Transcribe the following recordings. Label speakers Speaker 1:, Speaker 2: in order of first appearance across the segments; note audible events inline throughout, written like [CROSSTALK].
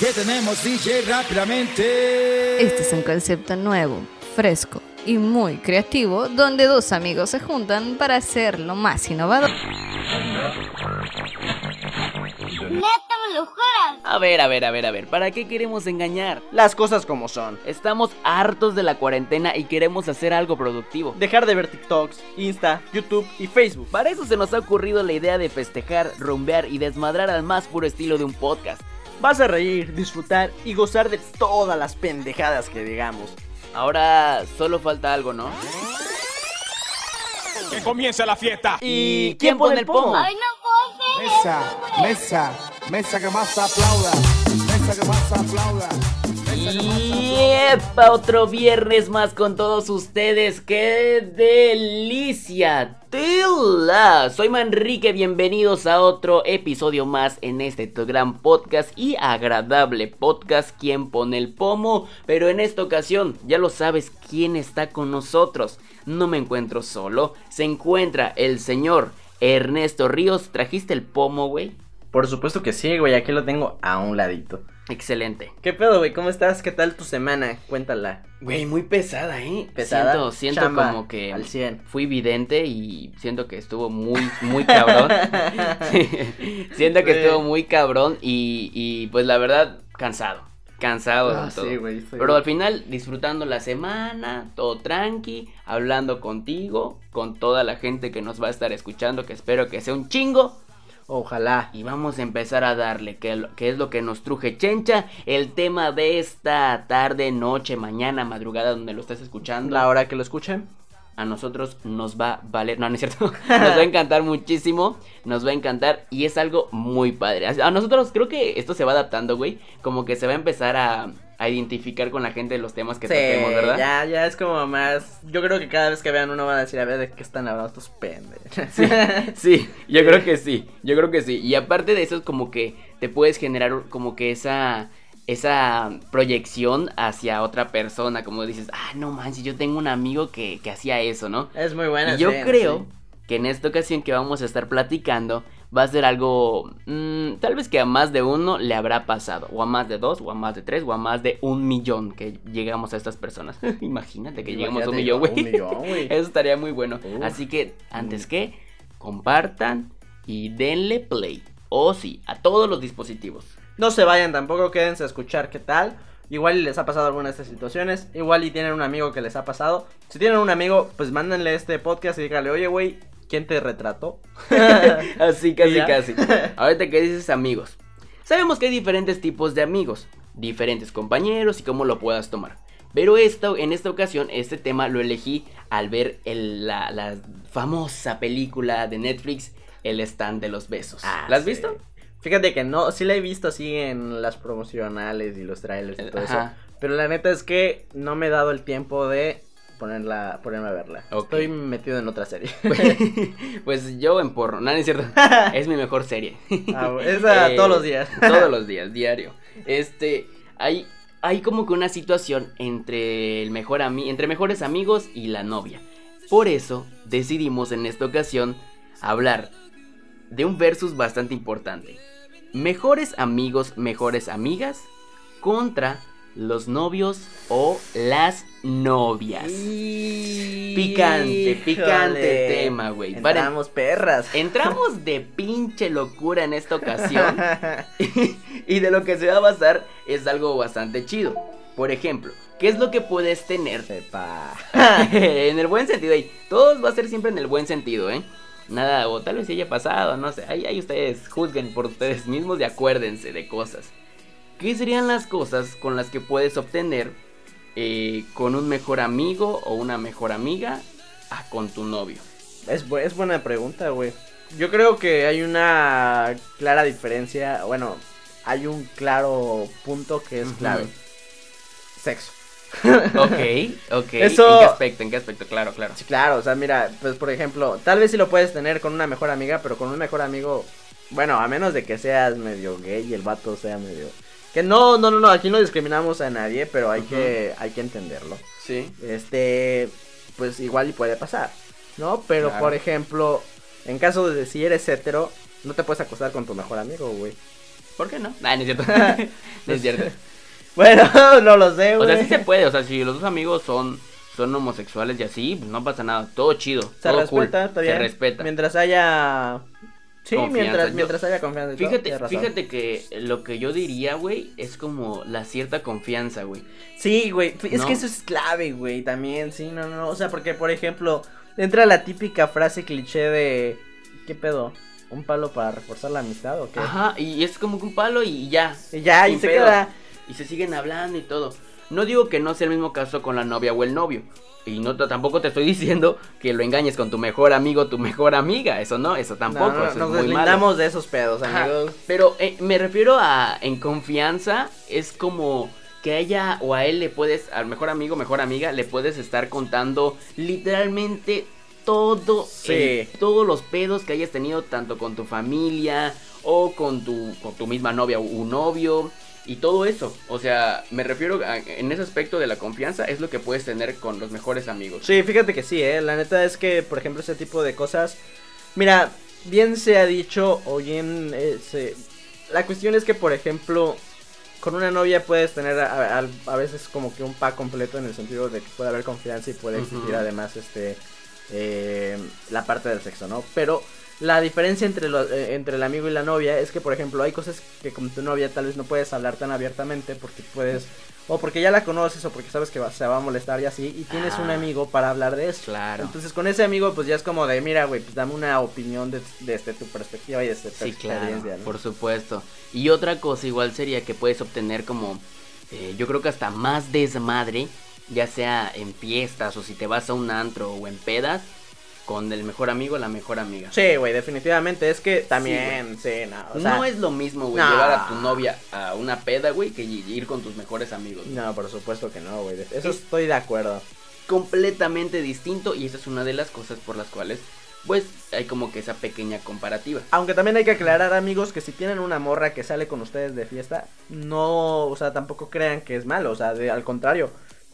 Speaker 1: ¿Qué tenemos, DJ, rápidamente?
Speaker 2: Este es un concepto nuevo, fresco y muy creativo, donde dos amigos se juntan para hacer lo más innovador.
Speaker 3: ¿Neta me lo juras?
Speaker 4: A ver, a ver, a ver, a ver, ¿para qué queremos engañar?
Speaker 5: Las cosas como son.
Speaker 4: Estamos hartos de la cuarentena y queremos hacer algo productivo.
Speaker 5: Dejar de ver TikToks, Insta, YouTube y Facebook.
Speaker 4: Para eso se nos ha ocurrido la idea de festejar, rumbear y desmadrar al más puro estilo de un podcast.
Speaker 5: Vas a reír, disfrutar y gozar de todas las pendejadas que digamos.
Speaker 4: Ahora solo falta algo, ¿no?
Speaker 6: Que comience la fiesta.
Speaker 4: ¿Y quién pone el pomo?
Speaker 3: Ay, no
Speaker 1: Mesa, mesa, mesa que más aplauda. Mesa que más aplauda.
Speaker 4: Y epa, otro viernes más con todos ustedes. ¡Qué delicia! ¡Tila! Soy Manrique, bienvenidos a otro episodio más en este gran podcast y agradable podcast ¿Quién pone el pomo? Pero en esta ocasión, ya lo sabes quién está con nosotros. No me encuentro solo, se encuentra el señor Ernesto Ríos. ¿Trajiste el pomo, güey?
Speaker 5: Por supuesto que sí, güey. Aquí lo tengo a un ladito.
Speaker 4: Excelente.
Speaker 5: ¿Qué pedo, güey? ¿Cómo estás? ¿Qué tal tu semana? Cuéntala.
Speaker 4: Güey, muy pesada, ¿eh?
Speaker 5: Pesada,
Speaker 4: Siento, siento
Speaker 5: chamba,
Speaker 4: como que
Speaker 5: al 100.
Speaker 4: fui vidente y siento que estuvo muy, muy cabrón. [LAUGHS] Sí, siento que estuvo muy cabrón y, y pues la verdad, cansado. Cansado
Speaker 5: Ah,
Speaker 4: de todo.
Speaker 5: sí, güey, estoy-
Speaker 4: Pero al final, disfrutando la semana, todo tranqui, hablando contigo, con toda la gente que nos va a estar escuchando, que espero que sea un chingo.
Speaker 5: Ojalá.
Speaker 4: Y vamos a empezar a darle, que, que es lo que nos truje Chencha, el tema de esta tarde, noche, mañana, madrugada, donde lo estés escuchando.
Speaker 5: La hora que lo escuchen.
Speaker 4: A nosotros nos va a valer, no, no es cierto, [LAUGHS] nos va a encantar muchísimo, nos va a encantar y es algo muy padre. A nosotros creo que esto se va adaptando, güey, como que se va a empezar a, a identificar con la gente de los temas que
Speaker 5: sí,
Speaker 4: toquemos, ¿verdad?
Speaker 5: ya, ya es como más. Yo creo que cada vez que vean uno van a decir, a ver, ¿de qué están hablando estos pendejos? [LAUGHS]
Speaker 4: Sí, sí, yo creo que sí, yo creo que sí. Y aparte de eso es como que te puedes generar como que esa esa proyección hacia otra persona, como dices, ah, no manches, yo tengo un amigo que, que hacía eso, ¿no?
Speaker 5: Es muy buena.
Speaker 4: y yo creo
Speaker 5: sí.
Speaker 4: que en esta ocasión que vamos a estar platicando va a ser algo, mm, tal vez que a más de uno le habrá pasado, o a más de dos, o a más de tres, o a más de un millón que llegamos a estas personas. [LAUGHS] Imagínate que llegamos a un millón, güey.
Speaker 5: un millón, güey. [LAUGHS]
Speaker 4: Eso estaría muy bueno. Así que, antes que, compartan y denle play. O sí, a todos los dispositivos.
Speaker 5: No se vayan tampoco, quédense a escuchar qué tal. Igual les ha pasado alguna de estas situaciones. Igual y tienen un amigo que les ha pasado. Si tienen un amigo, pues mándenle este podcast y díganle, oye, güey, ¿quién te retrató? [LAUGHS]
Speaker 4: Así, [LAUGHS] casi,
Speaker 5: ya?
Speaker 4: casi. [LAUGHS] Ahorita que dices amigos. Sabemos que hay diferentes tipos de amigos, diferentes compañeros y cómo lo puedas tomar. Pero esto, en esta ocasión, este tema lo elegí al ver el- la, la famosa película de Netflix, El stand de los besos.
Speaker 5: Ah,
Speaker 4: ¿La has
Speaker 5: sí.
Speaker 4: visto?
Speaker 5: Fíjate que no, sí la he visto así en las promocionales y los trailers y todo
Speaker 4: Ajá.
Speaker 5: eso. Pero la neta es que no me he dado el tiempo de ponerla, ponerme a verla. Estoy metido en otra serie. [LAUGHS] [LAUGHS]
Speaker 4: pues yo en porno, no, no es cierto. [LAUGHS] Es mi mejor serie.
Speaker 5: Ah, esa
Speaker 4: Eh,
Speaker 5: todos los días.
Speaker 4: Todos los días, diario. Este, hay, hay como que una situación entre el mejor ami entre mejores amigos y la novia. Por eso decidimos en esta ocasión hablar de un versus bastante importante. Mejores amigos, mejores amigas contra los novios o las novias. Picante, picante
Speaker 5: Híjole.
Speaker 4: tema, güey.
Speaker 5: Entramos perras. [LAUGHS]
Speaker 4: Entramos de pinche locura en esta ocasión. [LAUGHS] [LAUGHS] y de lo que se va a basar es algo bastante chido. Por ejemplo, ¿qué es lo que puedes tener?
Speaker 5: Sepa.
Speaker 4: en el buen sentido, ahí. Todo va a ser siempre en el buen sentido, ¿eh? Nada, o tal vez haya pasado, no sé. Ahí, ahí ustedes juzguen por ustedes mismos y acuérdense de cosas. ¿Qué serían las cosas con las que puedes obtener eh, con un mejor amigo o una mejor amiga a con tu novio?
Speaker 5: Es, bu- es buena pregunta, güey. Yo creo que hay una clara diferencia. Bueno, hay un claro punto que es
Speaker 4: Ujú.
Speaker 5: clave. Sexo.
Speaker 4: Ok, ok.
Speaker 5: Eso- [LAUGHS]
Speaker 4: ¿En qué aspecto? ¿En qué aspecto? Claro, claro.
Speaker 5: Sí, claro, o sea, mira, pues por ejemplo, tal vez sí lo puedes tener con una mejor amiga, pero con un mejor amigo, bueno, a menos de que seas medio gay y el vato sea medio... Que no, no, no, no, aquí no discriminamos a nadie, pero hay, que, hay que entenderlo.
Speaker 4: Sí.
Speaker 5: Este, pues igual y puede pasar, ¿no? Pero
Speaker 4: Claro.
Speaker 5: por ejemplo, en caso de si eres hetero, no te puedes acostar con tu mejor amigo, güey.
Speaker 4: ¿Por qué no? [LAUGHS] Ah, no es cierto. [LAUGHS] [LAUGHS] no es cierto.
Speaker 5: Bueno, no lo sé,
Speaker 4: O
Speaker 5: güey.
Speaker 4: sea, sí se puede, o sea, si los dos amigos son, son homosexuales y así, pues no pasa nada, todo chido,
Speaker 5: Se
Speaker 4: todo
Speaker 5: respeta,
Speaker 4: cool,
Speaker 5: está bien.
Speaker 4: se respeta.
Speaker 5: Mientras haya. Sí,
Speaker 4: Confianza.
Speaker 5: mientras,
Speaker 4: Yo-
Speaker 5: mientras haya confianza. y todo,
Speaker 4: Fíjate, fíjate que lo que yo diría, güey, es como la cierta confianza, güey.
Speaker 5: Sí, güey. Es
Speaker 4: No.
Speaker 5: que eso es clave, güey. También, sí, no, no. O sea, porque, por ejemplo, entra la típica frase cliché de. ¿Qué pedo? ¿Un palo para reforzar la amistad o qué?
Speaker 4: Ajá, y es como que un palo y ya.
Speaker 5: Y ya, y se
Speaker 4: pedo.
Speaker 5: queda.
Speaker 4: Y se siguen hablando y todo. No digo que no sea el mismo caso con la novia o el novio. Y no tampoco te estoy [LAUGHS] diciendo que lo engañes con tu mejor amigo o tu mejor amiga. Eso no, eso tampoco.
Speaker 5: No, no,
Speaker 4: eso es
Speaker 5: nos deslindamos de esos pedos,
Speaker 4: Ajá,
Speaker 5: amigos.
Speaker 4: Pero eh, me refiero a en confianza, es como que a ella o a él le puedes, al mejor amigo, mejor amiga, le puedes estar contando literalmente todo,
Speaker 5: Sí.
Speaker 4: el- todos los pedos que hayas tenido tanto con tu familia o con tu, con tu misma novia o un novio y todo eso. O sea, me refiero a, en ese aspecto de la confianza es lo que puedes tener con los mejores amigos.
Speaker 5: Sí, fíjate que sí, eh. La neta es que, por ejemplo, ese tipo de cosas. Mira, bien se ha dicho o bien eh, se- La cuestión es que, por ejemplo, con una novia puedes tener a, a- a veces como que un pack completo en el sentido de que puede haber confianza y puede existir además este eh, la parte del sexo, ¿no? Pero la diferencia entre, lo- eh, entre el amigo y la novia es que, por ejemplo, hay cosas que con tu novia tal vez no puedes hablar tan abiertamente porque puedes, o porque ya la conoces, o porque sabes que va- se va a molestar y así, y tienes un amigo para hablar de eso.
Speaker 4: Claro.
Speaker 5: Entonces con ese amigo pues ya es como de, mira, güey, pues dame una opinión de- desde tu perspectiva y desde tu
Speaker 4: Sí, claro,
Speaker 5: experiencia, ¿no?
Speaker 4: por supuesto. Y otra cosa igual sería que puedes obtener como, eh, yo creo que hasta más desmadre, ya sea en fiestas o si te vas a un antro o en pedas, con el mejor amigo la mejor amiga.
Speaker 5: Sí, güey, definitivamente, es que también, sí, no, o sea,
Speaker 4: no es lo mismo, güey,
Speaker 5: no.
Speaker 4: llevar a tu novia a una peda, güey, que ir con tus mejores amigos.
Speaker 5: No, por supuesto que no, güey, eso
Speaker 4: Es-
Speaker 5: estoy de acuerdo.
Speaker 4: Completamente distinto y esa es una de las cosas por las cuales, pues, hay como que esa pequeña comparativa.
Speaker 5: Aunque también hay que aclarar, amigos, que si tienen una morra que sale con ustedes de fiesta, no, o sea, tampoco crean que es malo, o sea, de- al contrario,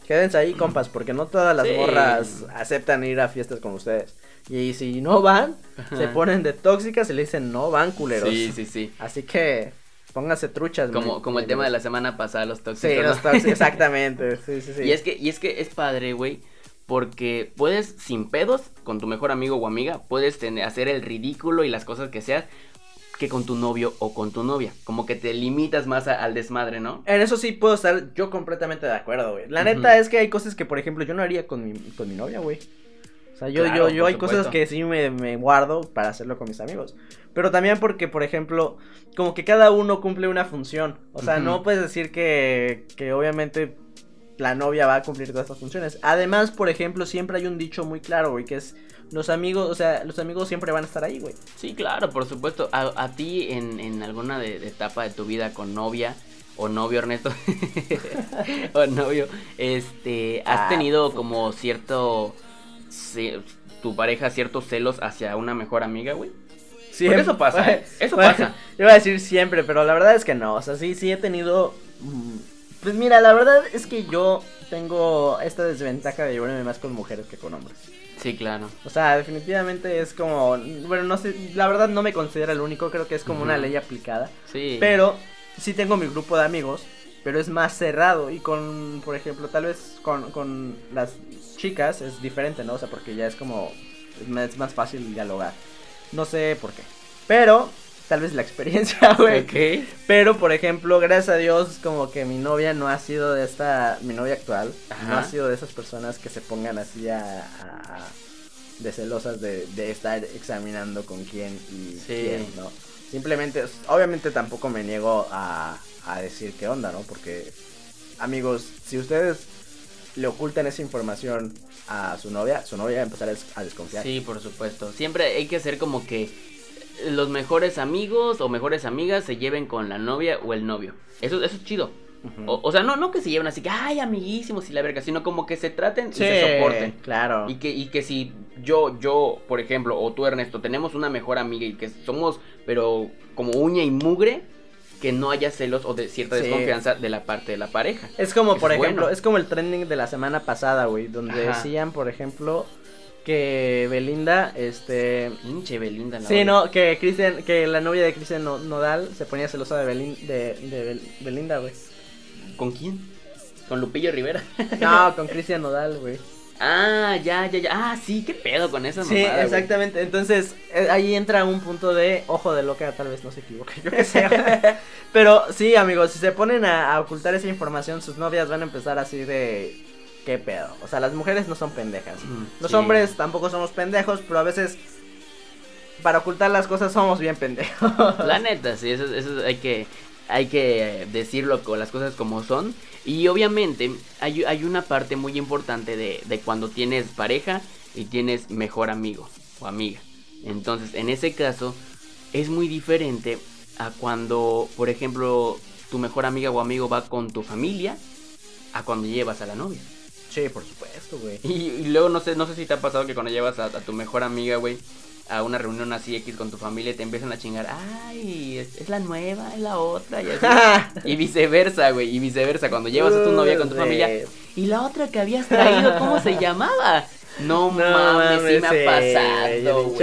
Speaker 5: quédense ahí, compas, porque no todas las
Speaker 4: Sí.
Speaker 5: morras aceptan ir a fiestas con ustedes. Y si no van, se ponen de tóxicas y le dicen, no van, culeros.
Speaker 4: Sí, sí, sí.
Speaker 5: Así que pónganse truchas.
Speaker 4: Como, como el tema de la semana pasada, los tóxicos.
Speaker 5: Sí,
Speaker 4: ¿no?
Speaker 5: los tóxicos, exactamente. [LAUGHS] Sí, sí, sí.
Speaker 4: Y es que, y es que es padre, güey. Porque puedes, sin pedos, con tu mejor amigo o amiga, puedes tener, hacer el ridículo y las cosas que seas que con tu novio o con tu novia. Como que te limitas más a- al desmadre, ¿no?
Speaker 5: En eso sí puedo estar yo completamente de acuerdo, güey. La neta es que hay cosas que, por ejemplo, yo no haría con mi, con mi novia, güey. O sea, yo,
Speaker 4: Claro,
Speaker 5: yo, yo hay cosas que sí me, me guardo para hacerlo con mis amigos. Pero también porque, por ejemplo, como que cada uno cumple una función. O sea, no puedes decir que, que obviamente la novia va a cumplir todas estas funciones. Además, por ejemplo, siempre hay un dicho muy claro, güey, que es los amigos, o sea, los amigos siempre van a estar ahí, güey.
Speaker 4: Sí, claro, por supuesto. A, a ti en, en alguna de, de etapa de tu vida con novia o novio, Ernesto, [LAUGHS] o novio, este, has
Speaker 5: Ah,
Speaker 4: tenido como cierto, ce- tu pareja ciertos celos hacia una mejor amiga, güey. Porque eso pasa, ¿eh? [LAUGHS] Eso
Speaker 5: Bueno,
Speaker 4: pasa.
Speaker 5: Yo iba a decir siempre, pero la verdad es que no. O sea, sí, sí he tenido. mm, Pues mira, la verdad es que yo tengo esta desventaja de llevarme más con mujeres que con hombres.
Speaker 4: Sí, claro.
Speaker 5: O sea, definitivamente es como. Bueno, no sé. La verdad no me considero el único. Creo que es como una ley aplicada.
Speaker 4: Sí.
Speaker 5: Pero sí tengo mi grupo de amigos. Pero es más cerrado. Y con, por ejemplo, tal vez con, con las chicas es diferente, ¿no? O sea, porque ya es como. Es más fácil dialogar. No sé por qué. Pero. Tal vez la experiencia, [LAUGHS] güey. Pero, por ejemplo, gracias a Dios, como que mi novia no ha sido de esta, mi novia actual, no ha sido de esas personas que se pongan así a, de celosas de, de estar examinando con quién y
Speaker 4: Sí.
Speaker 5: quién, ¿no? Simplemente, obviamente tampoco me niego a, a decir qué onda, ¿no? Porque, amigos, si ustedes le ocultan esa información a su novia, su novia va a empezar a desconfiar.
Speaker 4: Sí, por supuesto. Siempre hay que hacer como que los mejores amigos o mejores amigas se lleven con la novia o el novio. Eso, eso es chido. O, o sea, no, no que se lleven así que, ay, amiguísimos y la verga, sino como que se traten y se soporten.
Speaker 5: claro.
Speaker 4: Y que, y que si yo, yo, por ejemplo, o tú, Ernesto, tenemos una mejor amiga y que somos, pero como uña y mugre, que no haya celos o de cierta
Speaker 5: Sí.
Speaker 4: desconfianza de la parte de la pareja.
Speaker 5: Es como,
Speaker 4: Eso
Speaker 5: por
Speaker 4: es
Speaker 5: ejemplo,
Speaker 4: bueno.
Speaker 5: es como el trending de la semana pasada, güey, donde
Speaker 4: Ajá.
Speaker 5: decían, por ejemplo, que Belinda, este...
Speaker 4: Pinche Belinda. la
Speaker 5: Sí, no, que Cristian, que la novia de Cristian No- Nodal se ponía celosa de, Belin- de, de Bel- Belinda, güey.
Speaker 4: ¿Con quién? Con Lupillo Rivera. [LAUGHS]
Speaker 5: No, con Cristian Nodal, güey.
Speaker 4: ah, ya, ya, ya. Ah, sí, qué pedo con esa
Speaker 5: Sí,
Speaker 4: mamada,
Speaker 5: exactamente. Entonces, eh, ahí entra un punto de ojo de loca, tal vez no se equivoque, yo qué sé. [LAUGHS] Pero sí, amigos, si se ponen a, a ocultar esa información, sus novias van a empezar así de qué pedo. O sea, las mujeres no son pendejas.
Speaker 4: Mm,
Speaker 5: Los
Speaker 4: sí.
Speaker 5: hombres tampoco somos pendejos, pero a veces para ocultar las cosas somos bien pendejos.
Speaker 4: La neta, sí, eso, eso hay que hay que decirlo con las cosas como son. Y obviamente hay, hay una parte muy importante de, de cuando tienes pareja y tienes mejor amigo o amiga. Entonces, en ese caso, es muy diferente a cuando, por ejemplo, tu mejor amiga o amigo va con tu familia a cuando llevas a la novia.
Speaker 5: Sí, por supuesto, güey.
Speaker 4: Y, y luego no sé, no sé si te ha pasado que cuando llevas a, a tu mejor amiga, güey, a una reunión así X con tu familia, te empiezan a chingar, ay, es, es la nueva, es la otra, y así. [LAUGHS] y viceversa, güey, y viceversa, cuando llevas a tu novia con tu familia, y la otra que habías traído, ¿cómo se [LAUGHS] llamaba? No, mames, sí me ha pasado, güey.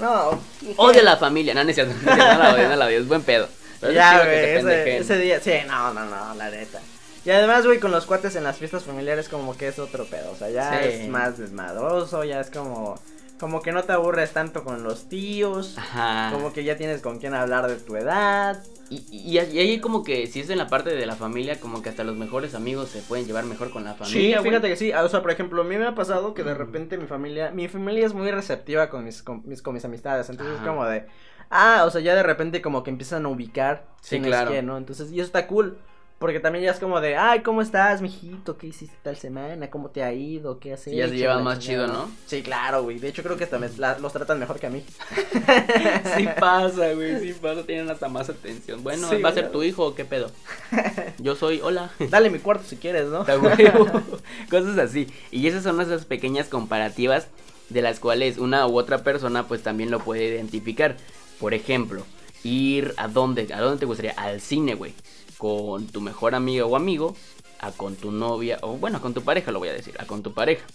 Speaker 5: No,
Speaker 4: Odio la familia, no, no es cierto, no, la odio, no la odio, es buen pedo. Pero
Speaker 5: ya, güey, ese, ese día, sí, no, no, no, la neta. Y además, güey, con los cuates en las fiestas familiares como que es otro pedo, o sea, ya
Speaker 4: Sí.
Speaker 5: es más desmadroso, ya es como, como que no te aburres tanto con los tíos,
Speaker 4: Ajá.
Speaker 5: como que ya tienes con quién hablar de tu edad.
Speaker 4: Y, y, y ahí como que si es en la parte de la familia, como que hasta los mejores amigos se pueden llevar mejor con la
Speaker 5: Sí,
Speaker 4: familia. güey.
Speaker 5: fíjate que sí, o sea, por ejemplo, a mí me ha pasado que de repente mi familia, mi familia es muy receptiva con mis, con mis, con mis amistades, entonces es como de, ah, o sea, ya de repente como que empiezan a ubicar
Speaker 4: Sí, claro.
Speaker 5: es quién, ¿no? Entonces, y eso está cool, porque también ya es como de, ay, ¿cómo estás, mijito? ¿Qué hiciste tal semana? ¿Cómo te ha ido? ¿Qué has hecho?
Speaker 4: Sí, ya se llevan más chido, ¿no?
Speaker 5: Sí, claro, güey, de hecho creo que hasta me- la- los tratan mejor que a mí. [LAUGHS]
Speaker 4: Sí pasa, güey, sí pasa, tienen hasta más atención. Bueno,
Speaker 5: Sí,
Speaker 4: ¿va a ser tu hijo o qué pedo? [LAUGHS] Yo soy, hola.
Speaker 5: Dale mi cuarto si quieres, ¿no? [LAUGHS]
Speaker 4: Cosas así. Y esas son esas pequeñas comparativas de las cuales una u otra persona pues también lo puede identificar. Por ejemplo, ir a dónde, a dónde te gustaría, al cine, güey, con tu mejor amiga o amigo, a con tu novia, o bueno, con tu pareja lo voy a decir, a con tu pareja.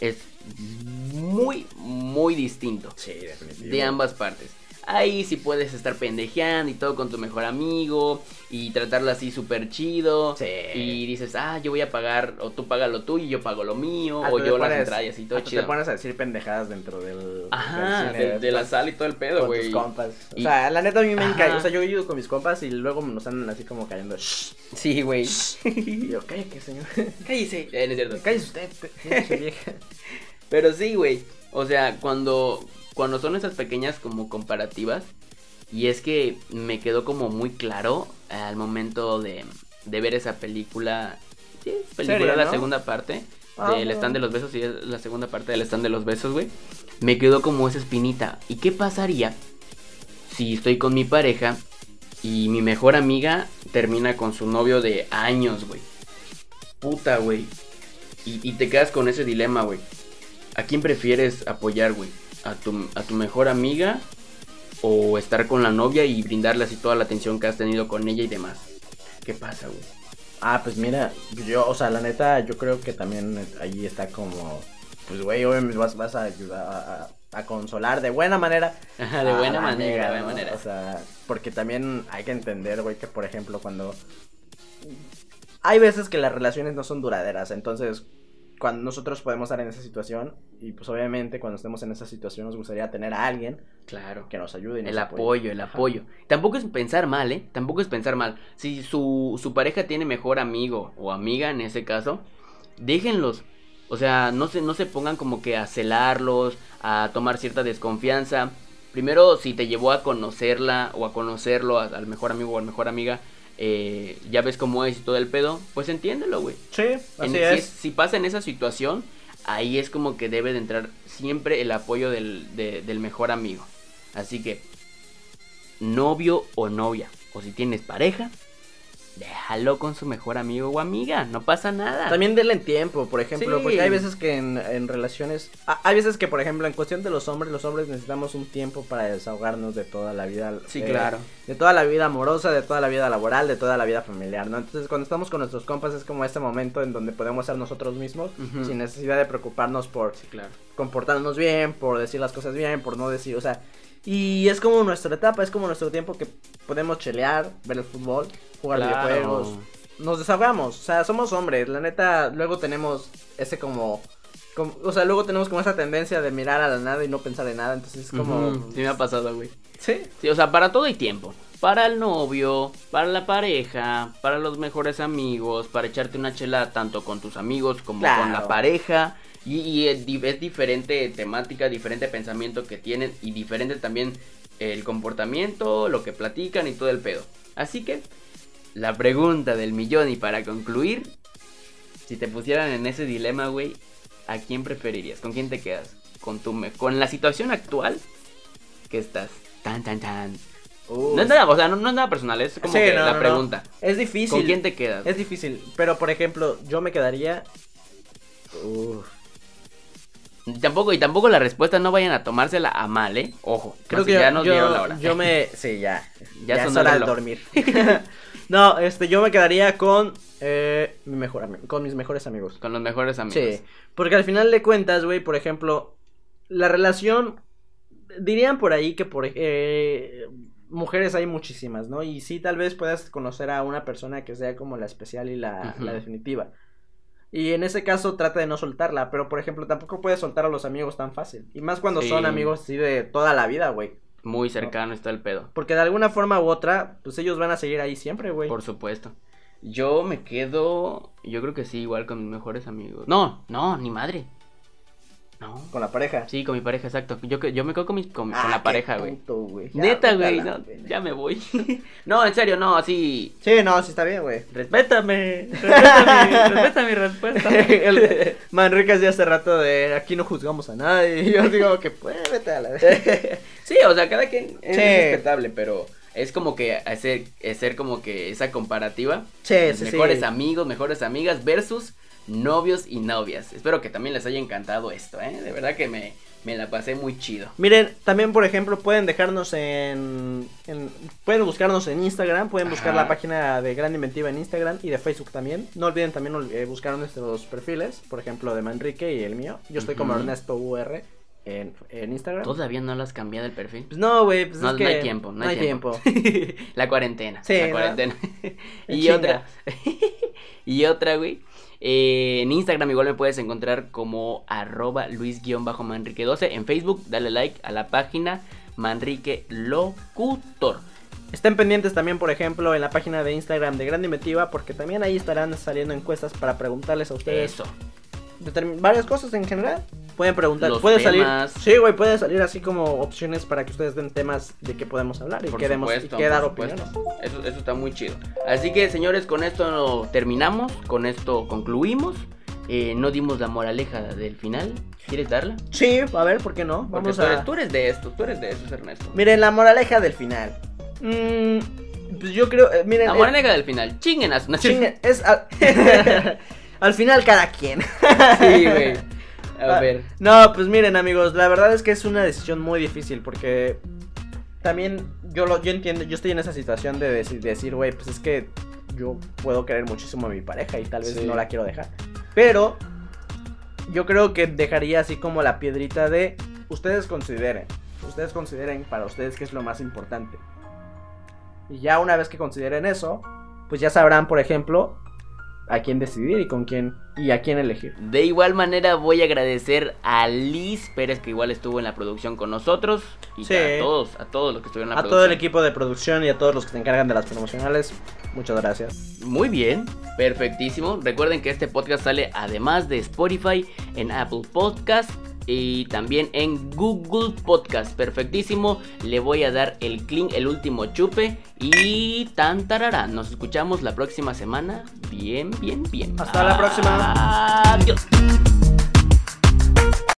Speaker 4: Es muy, muy distinto
Speaker 5: Sí,
Speaker 4: de ambas partes. Ahí sí puedes estar pendejeando y todo con tu mejor amigo y tratarlo así súper chido.
Speaker 5: Sí.
Speaker 4: Y dices, ah, yo voy a pagar, o tú pagas lo tuyo y yo pago lo mío, o yo las entradas y todo
Speaker 5: hasta
Speaker 4: chido.
Speaker 5: te pones a decir pendejadas dentro del,
Speaker 4: Ajá,
Speaker 5: del cine,
Speaker 4: de, de la
Speaker 5: pues,
Speaker 4: sala y todo el pedo,
Speaker 5: con
Speaker 4: güey.
Speaker 5: tus compas. O
Speaker 4: Y-
Speaker 5: sea, la neta a mí me encanta. O sea, yo he ido con mis compas y luego nos andan así como cayendo.
Speaker 4: Sí, güey.
Speaker 5: Y [LAUGHS] yo, cállate, señor. [LAUGHS]
Speaker 4: Cállese. Eh, no es cierto.
Speaker 5: Cállese usted, vieja. [LAUGHS]
Speaker 4: Pero sí, güey. O sea, cuando, cuando son esas pequeñas como comparativas. Y es que me quedó como muy claro al momento de, de ver esa película. Sí, película, la
Speaker 5: ¿no?
Speaker 4: segunda parte.
Speaker 5: Ah,
Speaker 4: del stand de los besos. Y es la segunda parte del stand de los besos, güey. Me quedó como esa espinita. ¿Y qué pasaría si estoy con mi pareja y mi mejor amiga termina con su novio de años, güey? Puta, güey. Y, y te quedas con ese dilema, güey. ¿A quién prefieres apoyar, güey? ¿A tu, ¿A tu mejor amiga? ¿O estar con la novia y brindarle así toda la atención que has tenido con ella y demás? ¿Qué pasa, güey?
Speaker 5: Ah, pues mira, yo, o sea, la neta, yo creo que también ahí está como. Pues, güey, obviamente vas, vas a ayudar a, consolar de buena manera.
Speaker 4: Ajá, [LAUGHS] de buena manera,
Speaker 5: amiga,
Speaker 4: de buena
Speaker 5: ¿no?
Speaker 4: manera.
Speaker 5: O sea, porque también hay que entender, güey, que por ejemplo, cuando. Hay veces que las relaciones no son duraderas, entonces. Cuando nosotros podemos estar en esa situación, y pues obviamente cuando estemos en esa situación nos gustaría tener a alguien
Speaker 4: Claro.
Speaker 5: que nos ayude. y nos
Speaker 4: El
Speaker 5: apoye.
Speaker 4: apoyo, el
Speaker 5: Ajá.
Speaker 4: apoyo. Tampoco es pensar mal, ¿eh? Tampoco es pensar mal. Si su, su pareja tiene mejor amigo o amiga en ese caso, déjenlos. O sea, no se, no se pongan como que a celarlos, a tomar cierta desconfianza. Primero, si te llevó a conocerla o a conocerlo, a- al mejor amigo o al mejor amiga, eh, ya ves cómo es y todo el pedo, pues entiéndelo, güey.
Speaker 5: Sí,
Speaker 4: En-
Speaker 5: así
Speaker 4: si,
Speaker 5: es.
Speaker 4: si pasa en esa situación, ahí es como que debe de entrar siempre el apoyo del, de- del mejor amigo. Así que, novio o novia, o si tienes pareja, déjalo con su mejor amigo o amiga, no pasa nada.
Speaker 5: También denle tiempo, por ejemplo,
Speaker 4: Sí.
Speaker 5: porque hay veces que en, en relaciones, ah, hay veces que, por ejemplo, en cuestión de los hombres, los hombres necesitamos un tiempo para desahogarnos de toda la vida.
Speaker 4: Sí,
Speaker 5: eh,
Speaker 4: claro.
Speaker 5: De toda la vida amorosa, de toda la vida laboral, de toda la vida familiar, ¿no? Entonces, cuando estamos con nuestros compas es como este momento en donde podemos ser nosotros mismos sin necesidad de preocuparnos por
Speaker 4: Sí, claro.
Speaker 5: comportarnos bien, por decir las cosas bien, por no decir, o sea, y es como nuestra etapa, es como nuestro tiempo que podemos chelear, ver el fútbol, jugar
Speaker 4: Claro.
Speaker 5: videojuegos, nos desahogamos, o sea, somos hombres, la neta, luego tenemos ese como, como- o sea, luego tenemos como esa tendencia de mirar a la nada y no pensar en nada, entonces es como,
Speaker 4: Ujú, Sí me ha pasado, güey.
Speaker 5: sí,
Speaker 4: Sí, o sea, para todo hay tiempo. Para el novio, para la pareja, para los mejores amigos, para echarte una chela tanto con tus amigos como
Speaker 5: Claro.
Speaker 4: con la pareja. Y, y es, di- es diferente temática, diferente pensamiento que tienen y diferente también el comportamiento, lo que platican y todo el pedo. Así que, la pregunta del millón y para concluir, si te pusieran en ese dilema, güey, ¿a quién preferirías? ¿Con quién te quedas? ¿Con, tu me- con la situación actual que estás? Tan, tan, tan.
Speaker 5: Uh,
Speaker 4: No es nada, o sea, no, no es nada personal, es como
Speaker 5: Sí,
Speaker 4: que
Speaker 5: no,
Speaker 4: la
Speaker 5: no,
Speaker 4: pregunta.
Speaker 5: es difícil,
Speaker 4: ¿Con quién te quedas?
Speaker 5: es difícil, pero por ejemplo, yo me quedaría, Uf,
Speaker 4: Tampoco, y tampoco la respuesta no vayan a tomársela a mal, ¿eh? Ojo,
Speaker 5: Creo que yo,
Speaker 4: ya nos
Speaker 5: yo-
Speaker 4: dieron la hora.
Speaker 5: yo me. Sí, ya. [LAUGHS]
Speaker 4: Ya
Speaker 5: Ya, es hora de dormir. [LAUGHS] [LAUGHS] no, este, yo me quedaría con. eh, mi mejor con mis mejores amigos.
Speaker 4: Con los mejores amigos.
Speaker 5: Sí. Porque al final de cuentas, güey, por ejemplo, la relación. Dirían por ahí que por. eh, mujeres hay muchísimas, ¿no? Y sí, tal vez puedas conocer a una persona que sea como la especial y la definitiva. Y en ese caso trata de no soltarla, pero por ejemplo tampoco puedes soltar a los amigos tan fácil. Y más cuando
Speaker 4: Sí.
Speaker 5: son amigos así de toda la vida, güey.
Speaker 4: Muy cercano está el pedo.
Speaker 5: Porque de alguna forma u otra, pues ellos van a seguir ahí siempre, güey.
Speaker 4: Por supuesto. Yo me quedo. Yo creo que sí, igual con mis mejores amigos. No, no, ni madre. No.
Speaker 5: Con la pareja.
Speaker 4: Sí, con mi pareja, exacto. Yo, que- yo me quedo con, mi- con, con
Speaker 5: Ah,
Speaker 4: la
Speaker 5: qué
Speaker 4: pareja, güey.
Speaker 5: Ya,
Speaker 4: Neta, güey.
Speaker 5: la
Speaker 4: no, ya me voy. [LAUGHS] no, en serio, no, así.
Speaker 5: Sí, no, sí está bien, güey.
Speaker 4: Respétame. Respeta mi, respeta mi respuesta. [LAUGHS]
Speaker 5: El- Manrique decía hace rato de aquí no juzgamos a nadie. Y [LAUGHS] yo digo que pues vete a la
Speaker 4: Sí, o sea, cada quien es
Speaker 5: Sí.
Speaker 4: respetable, pero es como que hacer, hacer como que esa comparativa.
Speaker 5: Sí, sí,
Speaker 4: mejores amigos, mejores amigas versus novios y novias. Espero que también les haya encantado esto, ¿eh? De verdad que me, me la pasé muy chido.
Speaker 5: Miren, también por ejemplo pueden dejarnos en, en- pueden buscarnos en Instagram, pueden buscar la página de Gran Inventiva en Instagram y de Facebook también. No olviden también eh, buscar nuestros perfiles, por ejemplo de Manrique y el mío. Yo estoy como. Ernesto UR en, en Instagram.
Speaker 4: ¿Todavía no lo has cambiado el perfil?
Speaker 5: Pues no, güey, pues
Speaker 4: no,
Speaker 5: es
Speaker 4: no
Speaker 5: que
Speaker 4: hay tiempo, no hay, tiempo. [LAUGHS] la cuarentena.
Speaker 5: Sí,
Speaker 4: la cuarentena. [LAUGHS]
Speaker 5: En
Speaker 4: y
Speaker 5: chinga.
Speaker 4: otra. [LAUGHS] y otra, güey. eh, en Instagram igual me puedes encontrar como arroba luis-manrique12. En Facebook, dale like a la página Manrique Locutor.
Speaker 5: Estén pendientes también, por ejemplo, en la página de Instagram de Gran Inventiva, porque también ahí estarán saliendo encuestas para preguntarles a ustedes
Speaker 4: Eso.
Speaker 5: Varias cosas en general. Pueden preguntar,
Speaker 4: Los
Speaker 5: puede
Speaker 4: temas.
Speaker 5: salir, sí, güey, puede salir así como opciones para que ustedes den temas de qué podemos hablar y
Speaker 4: Por
Speaker 5: y
Speaker 4: supuesto,
Speaker 5: qué dar opiniones.
Speaker 4: Eso, eso está muy chido. Así que, señores, con esto terminamos. Con esto concluimos. Eh, no dimos la moraleja del final. ¿Quieres darla?
Speaker 5: Sí, a ver, ¿por qué no?
Speaker 4: Porque
Speaker 5: Vamos
Speaker 4: tú, eres,
Speaker 5: a
Speaker 4: tú eres de estos, tú eres de esos, Ernesto.
Speaker 5: Miren la moraleja del final. Mm, pues yo creo, eh, miren,
Speaker 4: La
Speaker 5: eh,
Speaker 4: moraleja del final. Chinguen a su- no,
Speaker 5: chingue, es. [LAUGHS] [LAUGHS] al final cada quien.
Speaker 4: Sí, güey. A
Speaker 5: Ah,
Speaker 4: ver.
Speaker 5: No, pues miren amigos, la verdad es que es una decisión muy difícil porque también yo lo yo entiendo, yo estoy en esa situación de deci- decir, güey, pues es que yo puedo querer muchísimo a mi pareja y tal vez
Speaker 4: Sí.
Speaker 5: no la quiero dejar. Pero yo creo que dejaría así como la piedrita de ustedes consideren, ustedes consideren para ustedes qué es lo más importante. Y ya una vez que consideren eso, pues ya sabrán, por ejemplo, a quién decidir y con quién y a quién elegir.
Speaker 4: De igual manera voy a agradecer a Liz Pérez que igual estuvo en la producción con nosotros y
Speaker 5: Sí.
Speaker 4: a todos, a todos los que estuvieron en la
Speaker 5: A todo el equipo de producción y a todos los que se encargan de las promocionales, muchas gracias.
Speaker 4: Muy bien, perfectísimo. Recuerden que este podcast sale además de Spotify en Apple Podcast y también en Google Podcast. Perfectísimo. Le voy a dar el clean, el último chupe y tan tarará. Nos escuchamos la próxima semana. Bien, bien, bien.
Speaker 5: Hasta la próxima.
Speaker 4: Adiós.